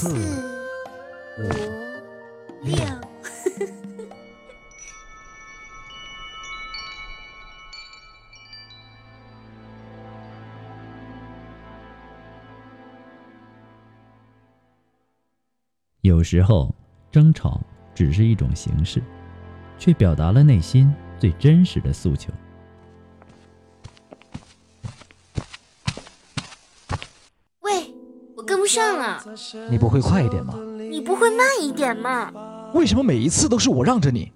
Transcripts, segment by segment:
四五六，有时候争吵只是一种形式，却表达了内心最真实的诉求。你不会快一点吗？你不会慢一点吗？为什么每一次都是我让着你？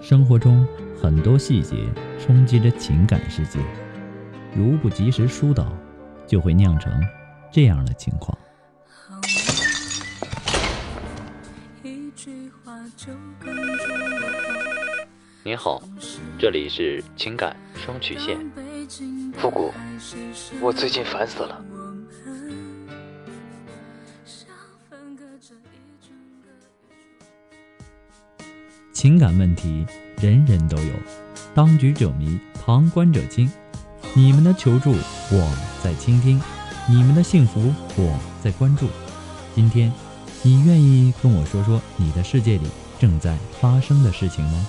生活中很多细节冲击着情感世界，如不及时疏导，就会酿成这样的情况。您好，这里是情感双曲线。复古，我最近烦死了。情感问题人人都有，当局者迷，旁观者清。你们的求助，我在倾听；你们的幸福，我在关注。今天，你愿意跟我说说你的世界里正在发生的事情吗？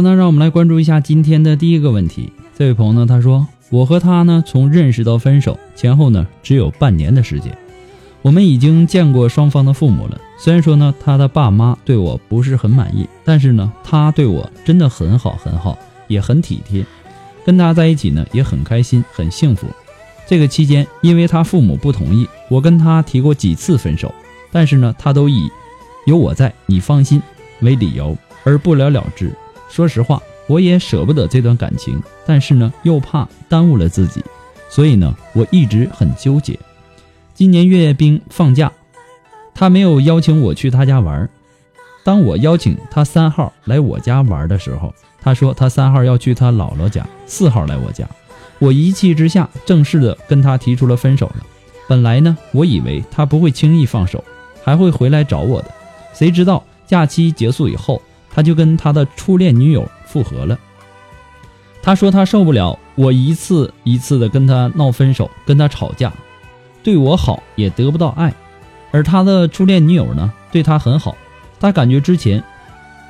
那让我们来关注一下今天的第一个问题。这位朋友呢，他说：“我和他呢，从认识到分手前后呢，只有半年的时间。我们已经见过双方的父母了。虽然说呢，他的爸妈对我不是很满意，但是呢，他对我真的很好很好，也很体贴。跟他在一起呢，也很开心，很幸福。这个期间，因为他父母不同意，我跟他提过几次分手，但是呢，他都以有我在，你放心为理由而不了了之。”说实话，我也舍不得这段感情，但是呢，又怕耽误了自己，所以呢，我一直很纠结。今年阅兵放假，他没有邀请我去他家玩。当我邀请他三号来我家玩的时候，他说他三号要去他姥姥家，四号来我家。我一气之下，正式的跟他提出了分手了。本来呢，我以为他不会轻易放手，还会回来找我的。谁知道假期结束以后。他就跟他的初恋女友复合了。他说他受不了我一次一次的跟他闹分手，跟他吵架，对我好也得不到爱，而他的初恋女友呢，对他很好，他感觉之前，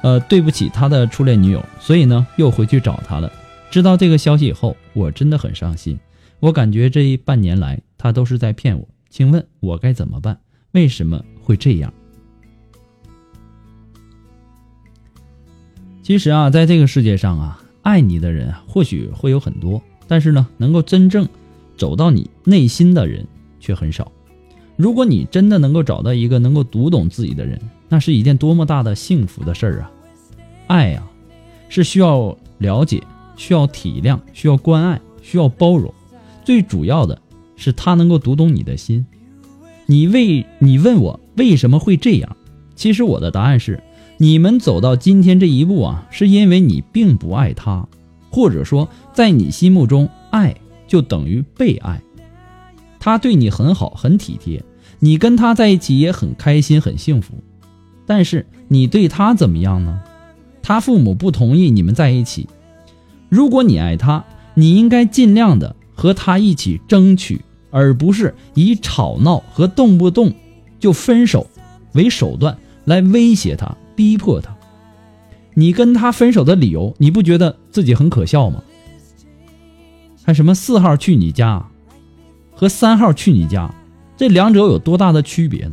呃，对不起他的初恋女友，所以呢，又回去找他了。知道这个消息以后，我真的很伤心，我感觉这半年来他都是在骗我，请问我该怎么办？为什么会这样？其实啊，在这个世界上啊。爱你的人或许会有很多，但是呢，能够真正走到你内心的人却很少。如果你真的能够找到一个能够读懂自己的人，那是一件多么大的幸福的事儿啊！爱呀，是需要了解、需要体谅、需要关爱、需要包容，最主要的是他能够读懂你的心。你为你问我为什么会这样？其实我的答案是。你们走到今天这一步啊，是因为你并不爱他，或者说在你心目中，爱就等于被爱。他对你很好，很体贴，你跟他在一起也很开心，很幸福。但是你对他怎么样呢？他父母不同意你们在一起。如果你爱他，你应该尽量的和他一起争取，而不是以吵闹和动不动就分手为手段来威胁他。逼迫他，你跟他分手的理由，你不觉得自己很可笑吗？还什么四号去你家，和三号去你家，这两者有多大的区别呢？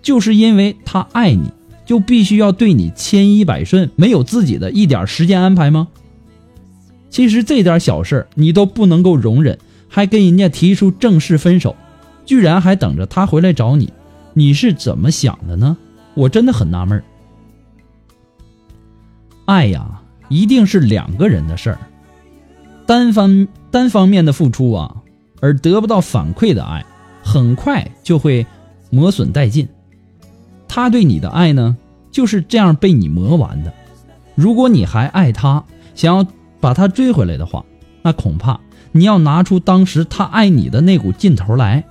就是因为他爱你，就必须要对你千依百顺，没有自己的一点时间安排吗？其实这点小事你都不能够容忍，还跟人家提出正式分手，居然还等着他回来找你，你是怎么想的呢？我真的很纳闷爱呀，一定是两个人的事儿。单方单方面的付出啊，而得不到反馈的爱，很快就会磨损殆尽。他对你的爱呢，就是这样被你磨完的。如果你还爱他，想要把他追回来的话，那恐怕你要拿出当时他爱你的那股劲头来。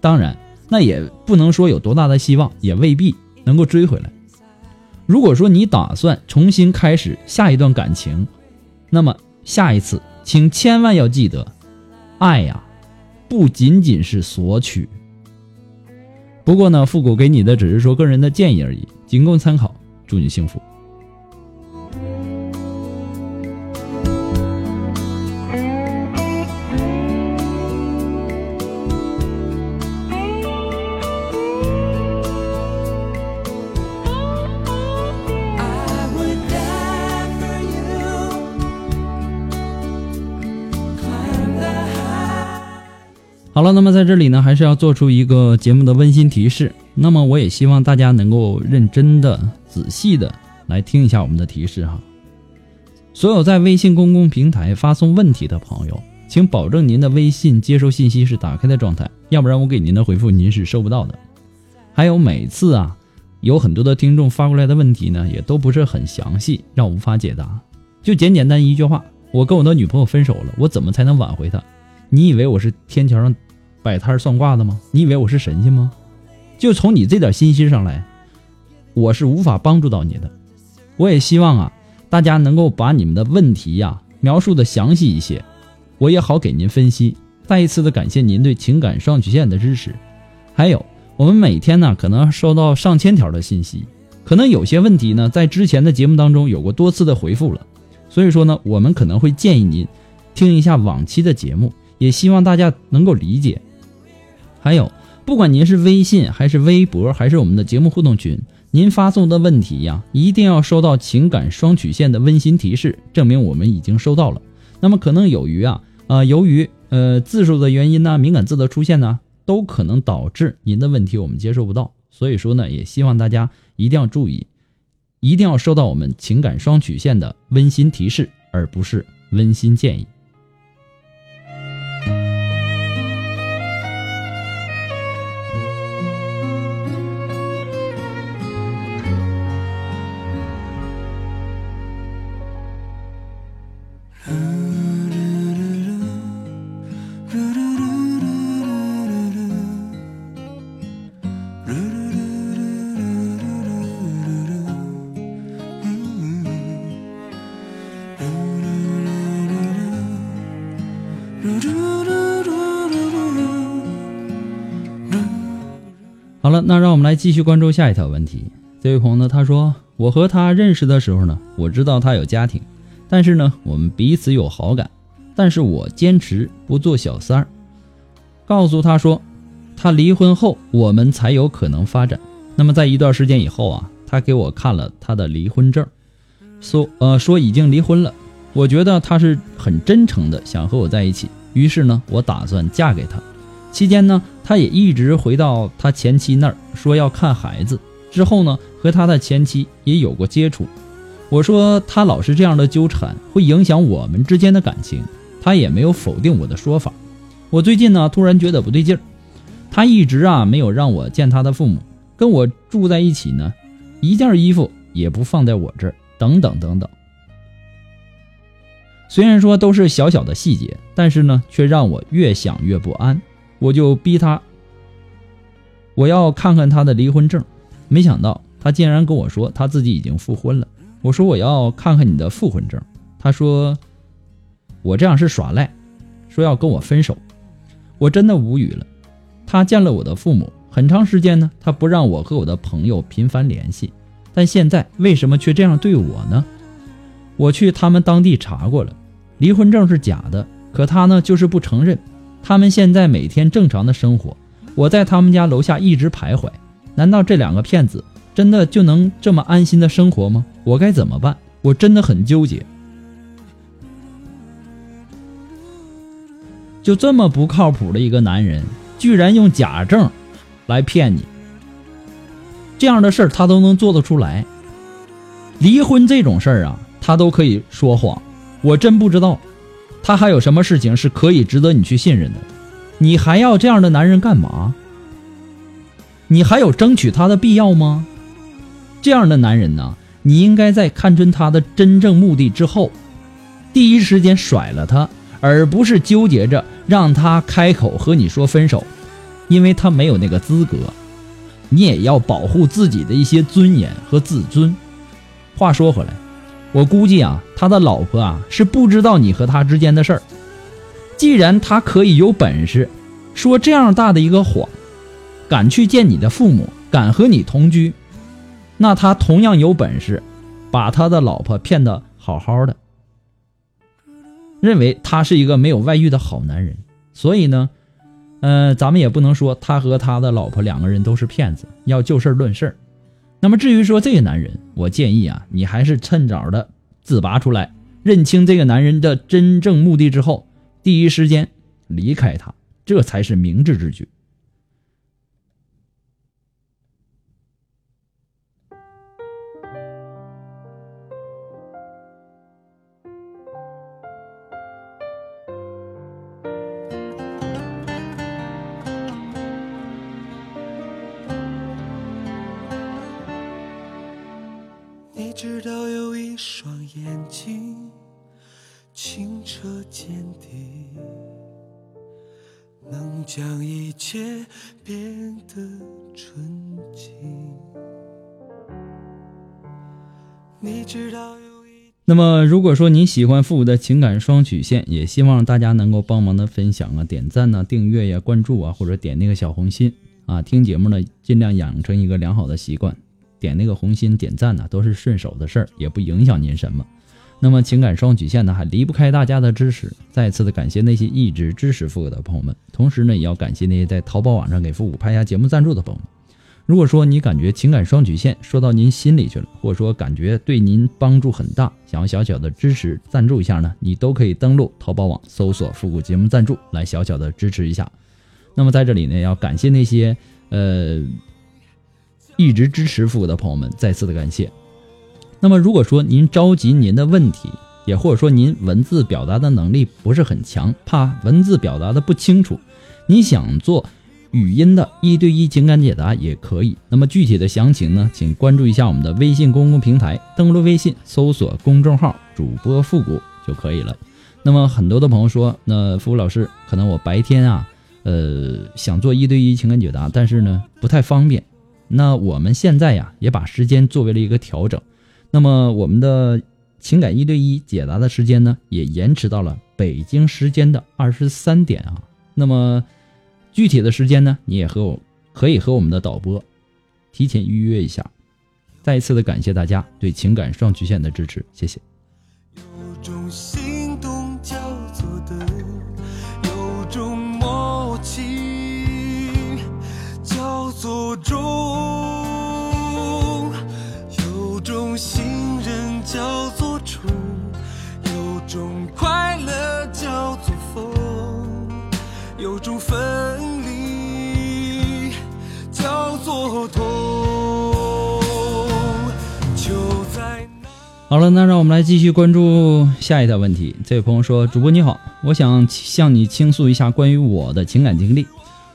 当然。那也不能说有多大的希望，也未必能够追回来。如果说你打算重新开始下一段感情，那么下一次，请千万要记得，爱呀，不仅仅是索取。不过呢，复古给你的只是说个人的建议而已，仅供参考。祝你幸福。在这里呢，还是要做出一个节目的温馨提示。那么我也希望大家能够认真的、仔细的来听一下我们的提示哈。所有在微信公共平台发送问题的朋友，请保证您的微信接收信息是打开的状态，要不然我给您的回复您是收不到的。还有每次啊，有很多的听众发过来的问题呢，也都不是很详细，让我无法解答。就简简单一句话：我跟我的女朋友分手了，我怎么才能挽回她？你以为我是天桥上？摆摊算卦的吗？你以为我是神仙吗？就从你这点信息上来，我是无法帮助到你的。我也希望啊，大家能够把你们的问题呀描述的详细一些，我也好给您分析。再一次的感谢您对情感双曲线的支持。还有，我们每天呢可能收到上千条的信息，可能有些问题呢在之前的节目当中有过多次的回复了，所以说呢，我们可能会建议您听一下往期的节目，也希望大家能够理解。还有，不管您是微信还是微博，还是我们的节目互动群，您发送的问题呀，一定要收到情感双曲线的温馨提示，证明我们已经收到了。那么可能有于啊，呃，由于呃字数的原因呢，敏感字的出现呢，都可能导致您的问题我们接收不到。所以说呢，也希望大家一定要注意，一定要收到我们情感双曲线的温馨提示，而不是温馨建议。那让我们来继续关注下一条问题。这位朋友呢，他说：“我和他认识的时候呢，我知道他有家庭，但是呢，我们彼此有好感，但是我坚持不做小三儿，告诉他说，他离婚后我们才有可能发展。那么在一段时间以后啊，他给我看了他的离婚证，说呃说已经离婚了。我觉得他是很真诚的想和我在一起，于是呢，我打算嫁给他。期间呢。”他也一直回到他前妻那儿说要看孩子，之后呢和他的前妻也有过接触。我说他老是这样的纠缠，会影响我们之间的感情。他也没有否定我的说法。我最近呢突然觉得不对劲儿，他一直啊没有让我见他的父母，跟我住在一起呢，一件衣服也不放在我这儿，等等等等。虽然说都是小小的细节，但是呢却让我越想越不安。我就逼他，我要看看他的离婚证。没想到他竟然跟我说他自己已经复婚了。我说我要看看你的复婚证。他说我这样是耍赖，说要跟我分手。我真的无语了。他见了我的父母很长时间呢，他不让我和我的朋友频繁联系。但现在为什么却这样对我呢？我去他们当地查过了，离婚证是假的，可他呢就是不承认。他们现在每天正常的生活，我在他们家楼下一直徘徊。难道这两个骗子真的就能这么安心的生活吗？我该怎么办？我真的很纠结。就这么不靠谱的一个男人，居然用假证来骗你，这样的事儿他都能做得出来。离婚这种事儿啊，他都可以说谎，我真不知道。他还有什么事情是可以值得你去信任的？你还要这样的男人干嘛？你还有争取他的必要吗？这样的男人呢？你应该在看穿他的真正目的之后，第一时间甩了他，而不是纠结着让他开口和你说分手，因为他没有那个资格。你也要保护自己的一些尊严和自尊。话说回来。我估计啊，他的老婆啊是不知道你和他之间的事儿。既然他可以有本事说这样大的一个谎，敢去见你的父母，敢和你同居，那他同样有本事把他的老婆骗得好好的，认为他是一个没有外遇的好男人。所以呢，呃，咱们也不能说他和他的老婆两个人都是骗子，要就事论事。那么至于说这个男人，我建议啊，你还是趁早的自拔出来，认清这个男人的真正目的之后，第一时间离开他，这才是明智之举。你知道有一双眼睛清澈见底，能将一切变得纯净。你知道有一……那么，如果说你喜欢复古的情感双曲线，也希望大家能够帮忙的分享啊、点赞呐、订阅呀、关注啊，或者点那个小红心啊。听节目呢，尽量养成一个良好的习惯。点那个红心点赞呢，都是顺手的事儿，也不影响您什么。那么情感双曲线呢，还离不开大家的支持。再次的感谢那些一直支持复古的朋友们，同时呢，也要感谢那些在淘宝网上给复古拍下节目赞助的朋友们。如果说你感觉情感双曲线说到您心里去了，或者说感觉对您帮助很大，想要小小的支持赞助一下呢，你都可以登录淘宝网搜索复古节目赞助来小小的支持一下。那么在这里呢，要感谢那些呃。一直支持复古的朋友们，再次的感谢。那么，如果说您着急您的问题，也或者说您文字表达的能力不是很强，怕文字表达的不清楚，你想做语音的一对一情感解答也可以。那么具体的详情呢，请关注一下我们的微信公共平台，登录微信搜索公众号“主播复古”就可以了。那么很多的朋友说，那复古老师，可能我白天啊，呃，想做一对一情感解答，但是呢，不太方便。那我们现在呀，也把时间作为了一个调整。那么我们的情感一对一解答的时间呢，也延迟到了北京时间的二十三点啊。那么具体的时间呢，你也和我可以和我们的导播提前预约一下。再一次的感谢大家对情感双曲线的支持，谢谢。中，有种信任叫做春，有种快乐叫做疯，有种分离叫做痛。就在那。好了，那让我们来继续关注下一条问题。这位朋友说：“主播你好，我想向你倾诉一下关于我的情感经历。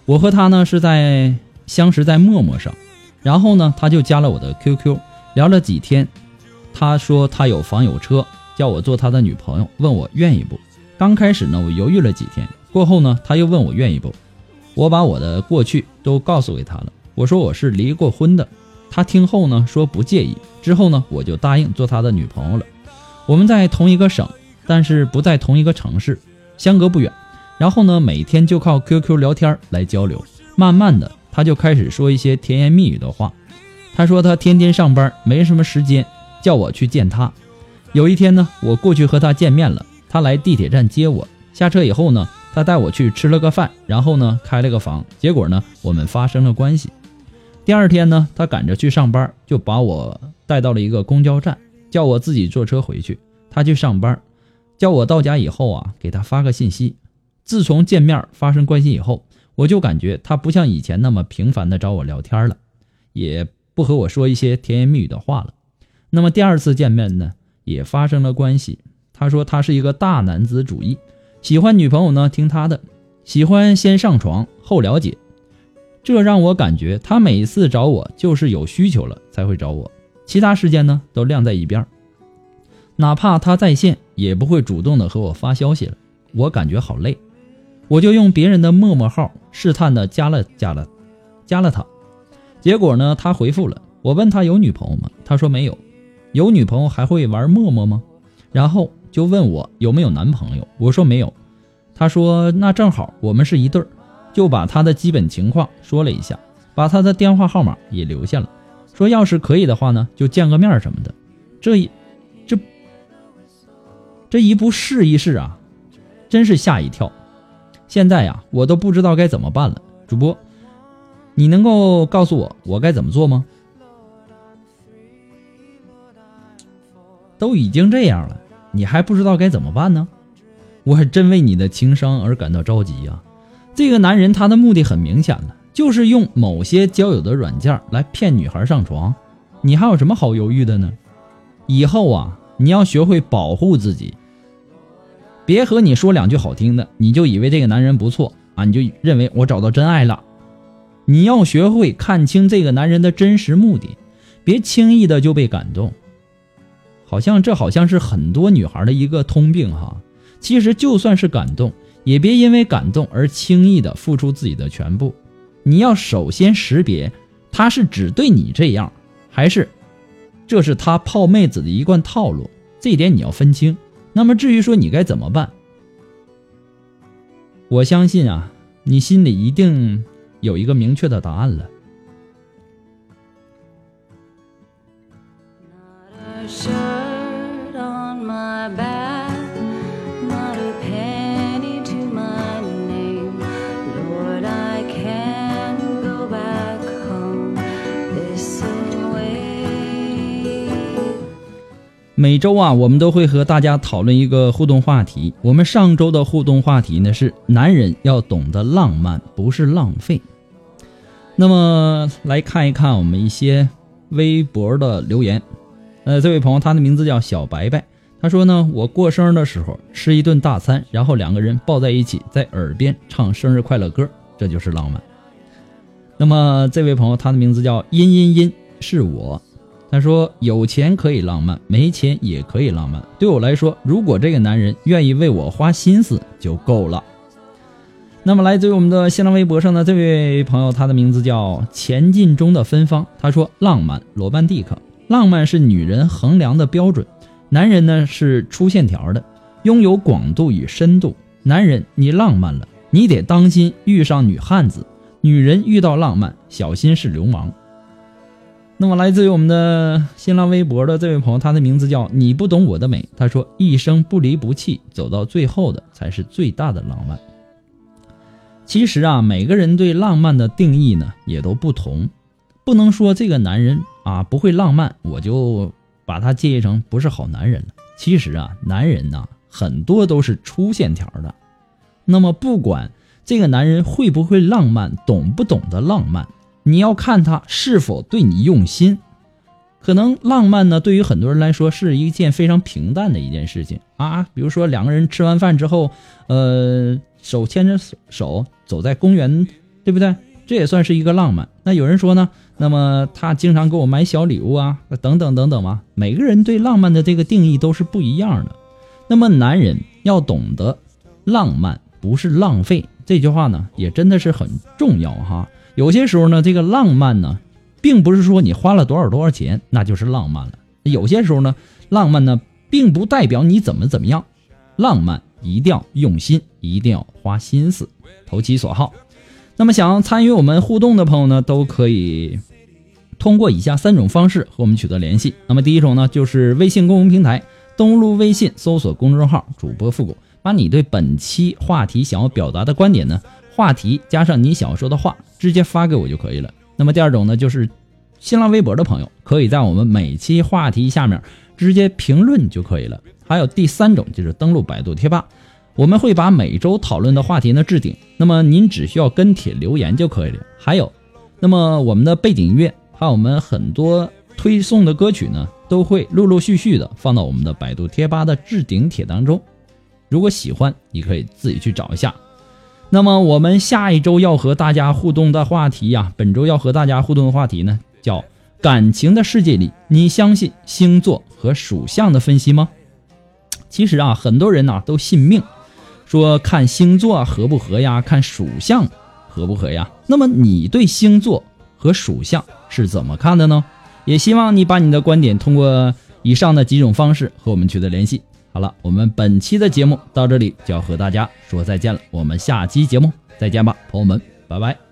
我和他呢是在相识在陌陌上，然后呢他就加了我的 QQ，聊了几天。他说他有房有车，叫我做他的女朋友，问我愿意不。刚开始呢我犹豫了几天，过后呢他又问我愿意不。我把我的过去都告诉给他了，我说我是离过婚的。他听后呢说不介意，之后呢我就答应做他的女朋友了。我们在同一个省，但是不在同一个城市，相隔不远。然后呢每天就靠 QQ 聊天来交流。慢慢的他就开始说一些甜言蜜语的话。他说他天天上班没什么时间，叫我去见他。有一天呢我过去和他见面了，他来地铁站接我。下车以后呢他带我去吃了个饭，然后呢开了个房。结果呢我们发生了关系。第二天呢，他赶着去上班，就把我带到了一个公交站，叫我自己坐车回去。他去上班，叫我到家以后啊，给他发个信息。自从见面发生关系以后，我就感觉他不像以前那么频繁的找我聊天了，也不和我说一些甜言蜜语的话了。那么第二次见面呢，也发生了关系。他说他是一个大男子主义，喜欢女朋友呢听他的，喜欢先上床后了解。这让我感觉他每次找我就是有需求了才会找我，其他时间呢都晾在一边。哪怕他在线，也不会主动的和我发消息了。我感觉好累，我就用别人的陌陌号试探的加了加了，加了他。结果呢，他回复了我，问他有女朋友吗？他说没有。有女朋友还会玩陌陌吗？然后就问我有没有男朋友，我说没有。他说那正好我们是一对儿。就把他的基本情况说了一下，把他的电话号码也留下了，说要是可以的话呢，就见个面什么的。这一，这，这一不试一试啊，真是吓一跳。现在呀，我都不知道该怎么办了。主播，你能够告诉我我该怎么做吗？都已经这样了，你还不知道该怎么办呢？我还真为你的情商而感到着急呀。这个男人他的目的很明显了，就是用某些交友的软件来骗女孩上床。你还有什么好犹豫的呢？以后啊，你要学会保护自己，别和你说两句好听的，你就以为这个男人不错啊，你就认为我找到真爱了。你要学会看清这个男人的真实目的，别轻易的就被感动。好像这好像是很多女孩的一个通病哈。其实就算是感动。也别因为感动而轻易的付出自己的全部，你要首先识别他是只对你这样，还是这是他泡妹子的一贯套路，这一点你要分清。那么至于说你该怎么办，我相信啊，你心里一定有一个明确的答案了。每周啊，我们都会和大家讨论一个互动话题。我们上周的互动话题呢是：男人要懂得浪漫，不是浪费。那么来看一看我们一些微博的留言。呃，这位朋友他的名字叫小白白，他说呢，我过生日的时候吃一顿大餐，然后两个人抱在一起，在耳边唱生日快乐歌，这就是浪漫。那么这位朋友他的名字叫阴阴阴，是我。他说：“有钱可以浪漫，没钱也可以浪漫。对我来说，如果这个男人愿意为我花心思就够了。”那么，来自于我们的新浪微博上的这位朋友，他的名字叫前进中的芬芳。他说：“浪漫，罗曼蒂克，浪漫是女人衡量的标准，男人呢是出线条的，拥有广度与深度。男人，你浪漫了，你得当心遇上女汉子，女人遇到浪漫，小心是流氓。那么来自于我们的新浪微博的这位朋友，他的名字叫你不懂我的美。他说：“一生不离不弃，走到最后的才是最大的浪漫。”其实啊，每个人对浪漫的定义呢也都不同，不能说这个男人啊不会浪漫，我就把他介意成不是好男人了。其实啊，男人呐很多都是粗线条的。那么不管这个男人会不会浪漫，懂不懂得浪漫。你要看他是否对你用心，可能浪漫呢，对于很多人来说是一件非常平淡的一件事情啊。比如说两个人吃完饭之后，呃，手牵着手走在公园，对不对？这也算是一个浪漫。那有人说呢，那么他经常给我买小礼物啊，等等等等嘛。每个人对浪漫的这个定义都是不一样的。那么男人要懂得，浪漫不是浪费，这句话呢，也真的是很重要哈。有些时候呢，这个浪漫呢，并不是说你花了多少多少钱那就是浪漫了。有些时候呢，浪漫呢，并不代表你怎么怎么样。浪漫一定要用心，一定要花心思，投其所好。那么想要参与我们互动的朋友呢，都可以通过以下三种方式和我们取得联系。那么第一种呢，就是微信公众平台，登录微信搜索公众号“主播复古”，把你对本期话题想要表达的观点呢。话题加上你想要说的话，直接发给我就可以了。那么第二种呢，就是新浪微博的朋友，可以在我们每期话题下面直接评论就可以了。还有第三种就是登录百度贴吧，我们会把每周讨论的话题呢置顶，那么您只需要跟帖留言就可以了。还有，那么我们的背景音乐，还有我们很多推送的歌曲呢，都会陆陆续续的放到我们的百度贴吧的置顶帖当中。如果喜欢，你可以自己去找一下。那么我们下一周要和大家互动的话题呀，本周要和大家互动的话题呢，叫感情的世界里，你相信星座和属相的分析吗？其实啊，很多人呐都信命，说看星座合不合呀，看属相合不合呀。那么你对星座和属相是怎么看的呢？也希望你把你的观点通过以上的几种方式和我们取得联系。好了，我们本期的节目到这里就要和大家说再见了，我们下期节目再见吧，朋友们，拜拜。